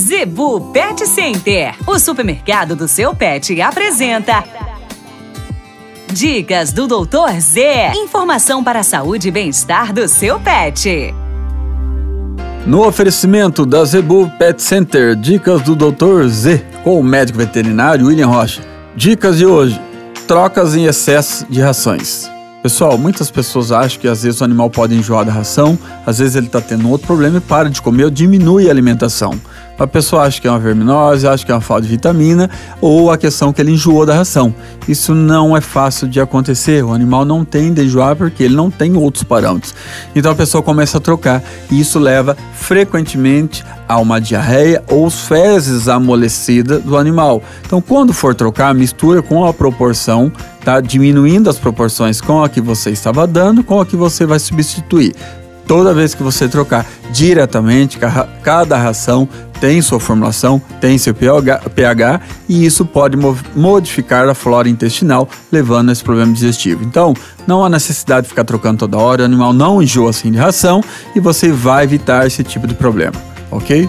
Zebu Pet Center, o supermercado do seu pet, apresenta. Dicas do Doutor Z. Informação para a saúde e bem-estar do seu pet. No oferecimento da Zebu Pet Center, dicas do Dr. Z, com o médico veterinário William Rocha. Dicas de hoje: trocas em excesso de rações. Pessoal, muitas pessoas acham que às vezes o animal pode enjoar da ração, às vezes ele está tendo outro problema e para de comer ou diminui a alimentação. A pessoa acha que é uma verminose, acha que é uma falta de vitamina ou a questão que ele enjoou da ração. Isso não é fácil de acontecer. O animal não tende a enjoar porque ele não tem outros parâmetros. Então a pessoa começa a trocar e isso leva frequentemente a uma diarreia ou fezes amolecidas do animal. Então quando for trocar, mistura com a proporção tá diminuindo as proporções com a que você estava dando, com a que você vai substituir. Toda vez que você trocar diretamente, cada ração tem sua formulação, tem seu pH e isso pode modificar a flora intestinal, levando a esse problema digestivo. Então, não há necessidade de ficar trocando toda hora, o animal não enjoa assim de ração e você vai evitar esse tipo de problema, ok?